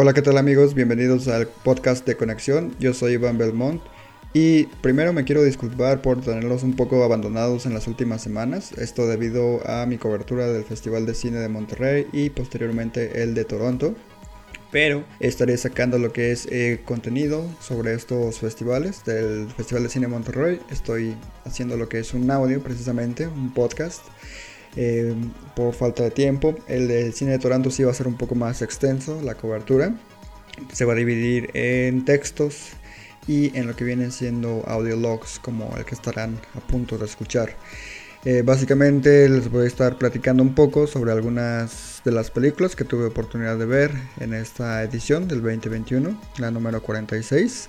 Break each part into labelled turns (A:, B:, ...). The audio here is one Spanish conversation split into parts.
A: Hola, ¿qué tal amigos? Bienvenidos al podcast de Conexión. Yo soy Iván Belmont. Y primero me quiero disculpar por tenerlos un poco abandonados en las últimas semanas. Esto debido a mi cobertura del Festival de Cine de Monterrey y posteriormente el de Toronto. Pero estaré sacando lo que es eh, contenido sobre estos festivales del Festival de Cine de Monterrey. Estoy haciendo lo que es un audio precisamente, un podcast. Eh, por falta de tiempo. El del cine de Toronto sí va a ser un poco más extenso, la cobertura. Se va a dividir en textos y en lo que vienen siendo audiologs como el que estarán a punto de escuchar. Eh, básicamente les voy a estar platicando un poco sobre algunas de las películas que tuve oportunidad de ver en esta edición del 2021, la número 46,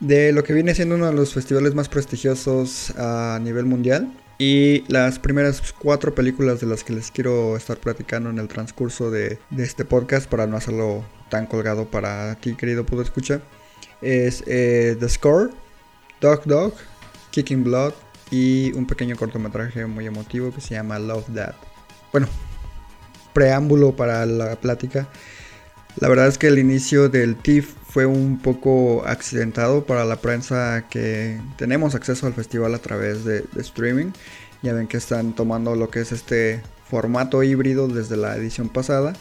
A: de lo que viene siendo uno de los festivales más prestigiosos a nivel mundial, y las primeras cuatro películas de las que les quiero estar platicando en el transcurso de, de este podcast para no hacerlo tan colgado para ti, querido pudo escuchar, es eh, The Score, Dog Dog, Kicking Blood y un pequeño cortometraje muy emotivo que se llama Love That. Bueno, preámbulo para la plática. La verdad es que el inicio del TIFF fue un poco accidentado para la prensa que tenemos acceso al festival a través de, streaming. Ya ven que están tomando lo que es este formato híbrido desde la edición pasada.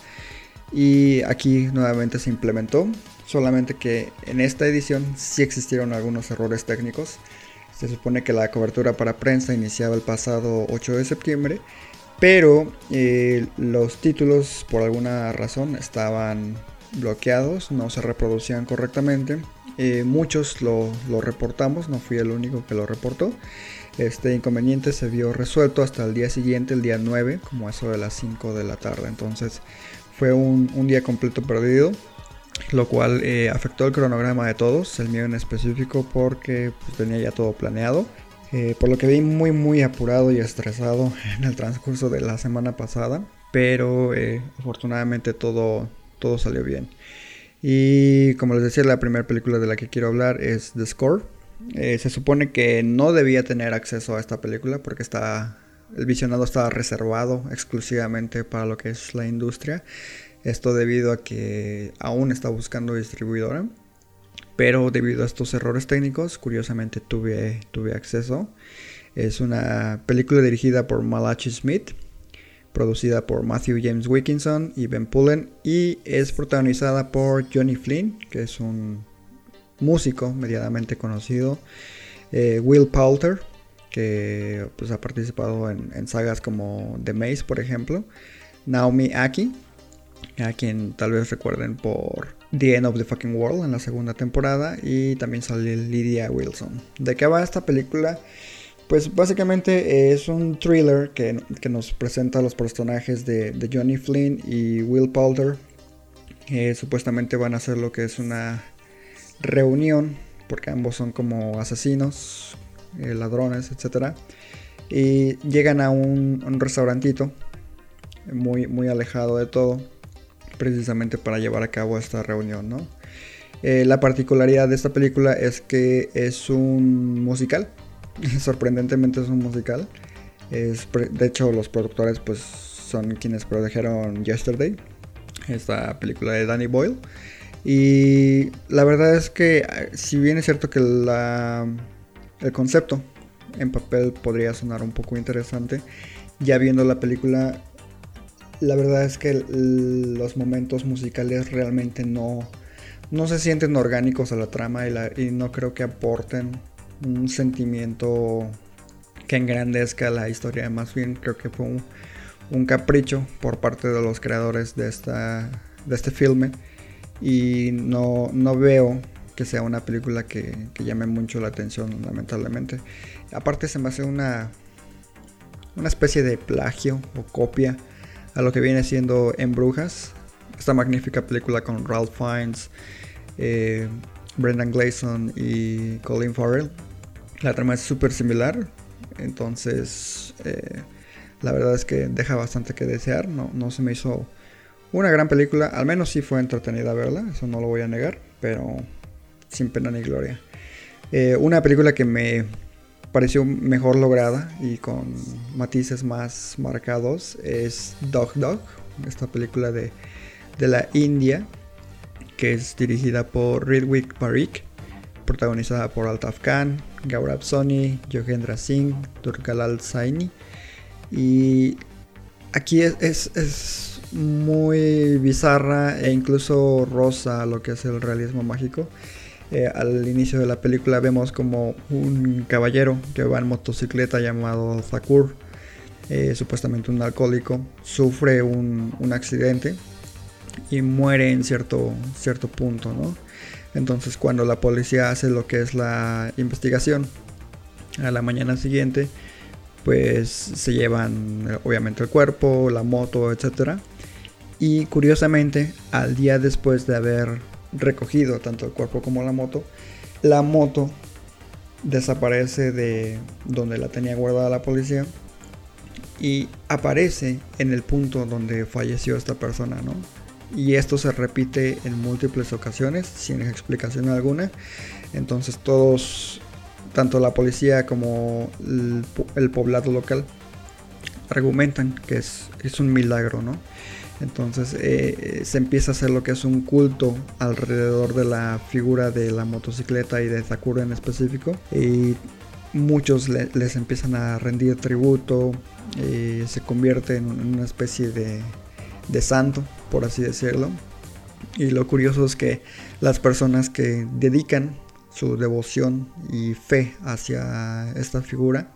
A: Y aquí nuevamente se implementó. Solamente que en esta edición sí existieron algunos errores técnicos. Se supone que la cobertura para prensa iniciaba el pasado 8 de septiembre. Pero eh, los títulos por alguna razón estaban bloqueados, no se reproducían correctamente. Eh, muchos lo, reportamos, no fui el único que lo reportó. Este inconveniente se vio resuelto hasta el día siguiente, el día 9, como eso de las 5 de la tarde. Entonces fue un, un día completo perdido, lo cual eh, afectó el cronograma de todos, el mío en específico, porque pues, tenía ya todo planeado. Eh, por lo que vi muy muy apurado y estresado en el transcurso de la semana pasada, pero eh, afortunadamente todo, todo salió bien. Y como les decía, la primera película de la que quiero hablar es The Score. Eh, se supone que no debía tener acceso a esta película porque está, el visionado estaba reservado exclusivamente para lo que es la industria. Esto debido a que aún está buscando distribuidora. Pero debido a estos errores técnicos, curiosamente tuve, tuve acceso. Es una película dirigida por Malachi Smith producida por Matthew James Wilkinson y Ben Pullen y es protagonizada por Johnny Flynn, que es un músico medianamente conocido, eh, Will Poulter, que pues, ha participado en, en, sagas como The Maze, por ejemplo, Naomi Aki, a quien tal vez recuerden por The End of the Fucking World en la segunda temporada, y también sale Lydia Wilson. ¿De qué va esta película? Pues básicamente es un thriller que, que nos presenta a los personajes de, Johnny Flynn y Will Poulter. Que supuestamente van a hacer lo que es una reunión, porque ambos son como asesinos, eh, ladrones, etc. Y llegan a un, un, restaurantito muy, muy alejado de todo, precisamente para llevar a cabo esta reunión, ¿no? Eh, la particularidad de esta película es que es un musical sorprendentemente es un musical. Es, de hecho, los productores pues son quienes produjeron Yesterday, esta película de Danny Boyle. Y la verdad es que si bien es cierto que el concepto en papel podría sonar un poco interesante, ya viendo la película, la verdad es que los momentos musicales realmente no, no se sienten orgánicos a la trama y, no creo que aporten un sentimiento que engrandezca la historia. Más bien creo que fue un, un capricho por parte de los creadores de, esta, de este filme. Y no, no veo que sea una película que, que, llame mucho la atención, lamentablemente. Aparte se me hace una, una especie de plagio o copia a lo que viene siendo En Brujas. Esta magnífica película con Ralph Fiennes, eh, Brendan Gleeson y Colin Farrell. La trama es súper similar, entonces eh, la verdad es que deja bastante que desear. No, no se me hizo una gran película, al menos sí fue entretenida verla, eso no lo voy a negar, pero sin pena ni gloria. Eh, una película que me pareció mejor lograda y con matices más marcados es Dog Dog, esta película de, de la India que es dirigida por Ridwik Parikh, protagonizada por Altaf Khan, Gaurav Soni, Yogendra Singh, Durgalal Saini. Y aquí es, es, muy bizarra e incluso rosa lo que es el realismo mágico. Eh, al inicio de la película vemos como un caballero que va en motocicleta llamado Thakur, eh, supuestamente un alcohólico, sufre un, accidente y muere en cierto, cierto punto, ¿no? Entonces cuando la policía hace lo que es la investigación a la mañana siguiente, pues se llevan obviamente el cuerpo, la moto, etc. Y curiosamente, al día después de haber recogido tanto el cuerpo como la moto, la moto desaparece de donde la tenía guardada la policía y aparece en el punto donde falleció esta persona, ¿no? y esto se repite en múltiples ocasiones sin explicación alguna. Entonces todos, tanto la policía como el, poblado local, argumentan que es, es un milagro, ¿no? Entonces eh, se empieza a hacer lo que es un culto alrededor de la figura de la motocicleta y de Sakura en específico. Y muchos les empiezan a rendir tributo. Y se convierte en una especie de, de santo por así decirlo. Y lo curioso es que las personas que dedican su devoción y fe hacia esta figura,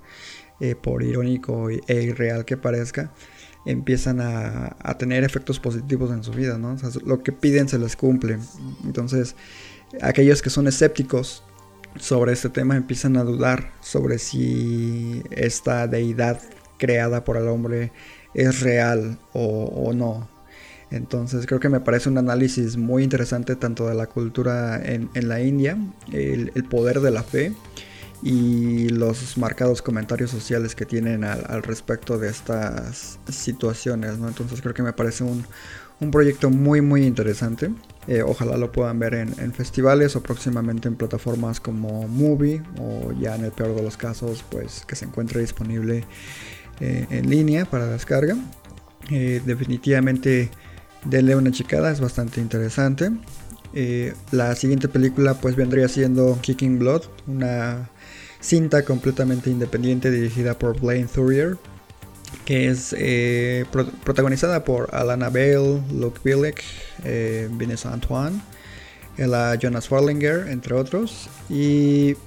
A: eh, por irónico e irreal que parezca, empiezan a, tener efectos positivos en su vida, ¿no? lo que piden se les cumple. Entonces, aquellos que son escépticos sobre este tema empiezan a dudar sobre si esta deidad creada por el hombre es real o no. Entonces creo que me parece un análisis muy interesante tanto de la cultura en, la India, el, poder de la fe y los marcados comentarios sociales que tienen al, respecto de estas situaciones. Entonces creo que me parece un, proyecto muy muy interesante. Eh, ojalá lo puedan ver en, festivales o próximamente en plataformas como Movie o ya en el peor de los casos pues que se encuentre disponible eh, en línea para descarga. Eh, definitivamente denle una chicada, es bastante interesante. La siguiente película pues vendría siendo Kicking Blood, una cinta completamente independiente dirigida por Blaine Thurier, que es eh, protagonizada por Alana Bale, Luke Billick, eh, Antoine, Ella Jonas Farlinger, entre otros. Y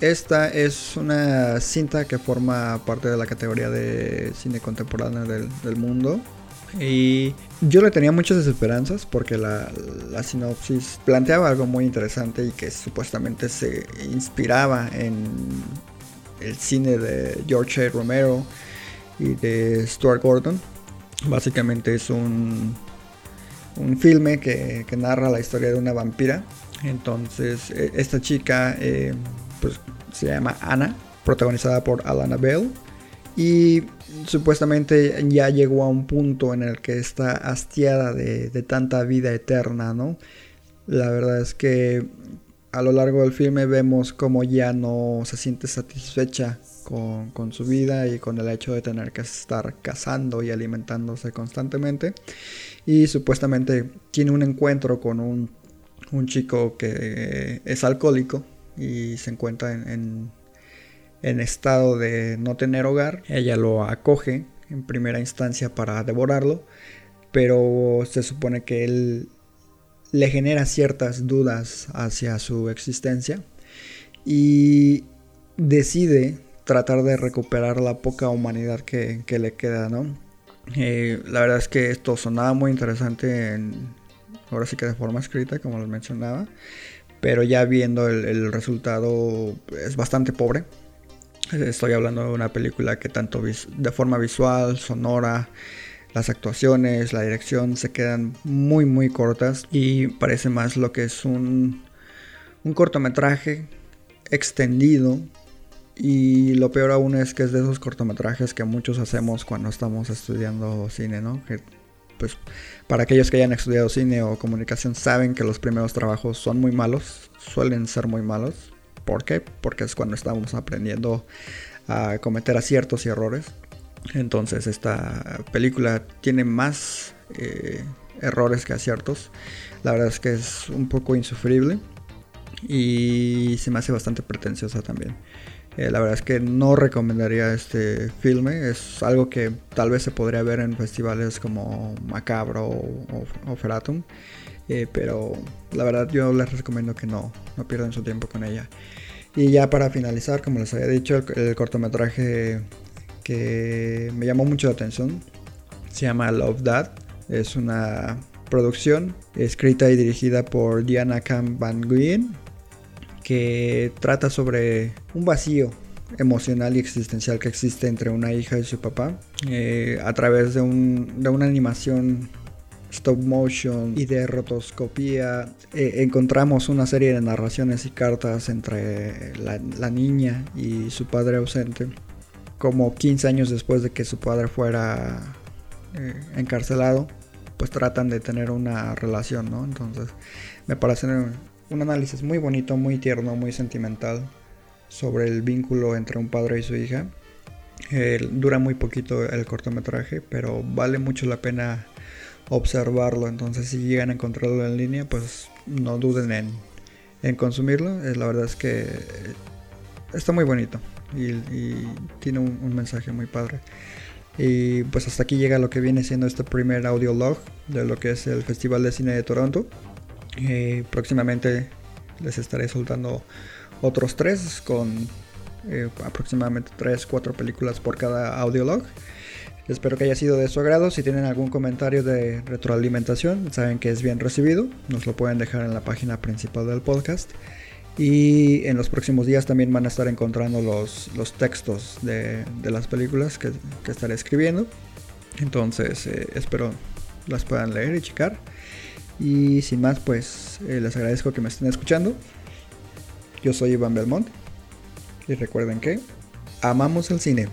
A: esta es una cinta que forma parte de la categoría de cine contemporáneo del mundo. Y yo le tenía muchas esperanzas porque la, sinopsis planteaba algo muy interesante y que supuestamente se inspiraba en el cine de George A. Romero y de Stuart Gordon. Básicamente es un, un filme que, narra la historia de una vampira. Entonces e, esta chica eh, pues, se llama Anna, protagonizada por Alana Bell. Y supuestamente ya llegó a un punto en el que está hastiada de, tanta vida eterna, ¿no? La verdad es que a lo largo del filme vemos como ya no se siente satisfecha con, su vida y con el hecho de tener que estar cazando y alimentándose constantemente. Y supuestamente tiene un encuentro con un, chico que es alcohólico y se encuentra en en estado de no tener hogar. Ella lo acoge en primera instancia para devorarlo, pero se supone que él le genera ciertas dudas hacia su existencia y decide tratar de recuperar la poca humanidad que, le queda, ¿no? Eh, la verdad es que esto sonaba muy interesante, ahora sí que de forma escrita, como les mencionaba, pero ya viendo el resultado es bastante pobre. Estoy hablando de una película que tanto de forma visual, sonora, las actuaciones, la dirección se quedan muy muy cortas y parece más lo que es un un cortometraje extendido y lo peor aún es que es de esos cortometrajes que muchos hacemos cuando estamos estudiando cine, ¿no? Que pues para aquellos que hayan estudiado cine o comunicación saben que los primeros trabajos son muy malos, suelen ser muy malos. ¿Por qué? Porque es cuando estamos aprendiendo a cometer aciertos y errores. Entonces esta película tiene más eh, errores que aciertos. La verdad es que es un poco insufrible y se me hace bastante pretenciosa también. Eh, la verdad es que no recomendaría este filme. Es algo que tal vez se podría ver en festivales como Macabro o, Feratum. Eh, pero la verdad yo les recomiendo que no, no pierdan su tiempo con ella. Y ya para finalizar, como les había dicho, el, cortometraje que me llamó mucho la atención se llama Love That. Es una producción escrita y dirigida por Diana Camp Van Guyen que trata sobre un vacío emocional y existencial que existe entre una hija y su papá eh, a través de, una animación stop motion y de rotoscopía eh, encontramos una serie de narraciones y cartas entre la, niña y su padre ausente como 15 años después de que su padre fuera eh, encarcelado pues tratan de tener una relación no entonces me parece un análisis muy bonito, muy tierno, muy sentimental sobre el vínculo entre un padre y su hija. dura muy poquito el cortometraje, pero vale mucho la pena observarlo. Entonces, si llegan a encontrarlo en línea, pues no duden en, consumirlo. Eh, la verdad es que está muy bonito y, tiene un, un, mensaje muy padre. Y pues hasta aquí llega lo que viene siendo este primer audiolog de lo que es el Festival de Cine de Toronto. Eh, próximamente les estaré soltando otros tres con eh, aproximadamente 3-4 películas por cada audiolog. Espero que haya sido de su agrado. Si tienen algún comentario de retroalimentación, saben que es bien recibido. Nos lo pueden dejar en la página principal del podcast. Y en los próximos días también van a estar encontrando los, los textos de, las películas que, estaré escribiendo. Entonces eh, espero las puedan leer y checar. Y sin más, pues eh, les agradezco que me estén escuchando. Yo soy Iván Belmont. Y recuerden que amamos el cine.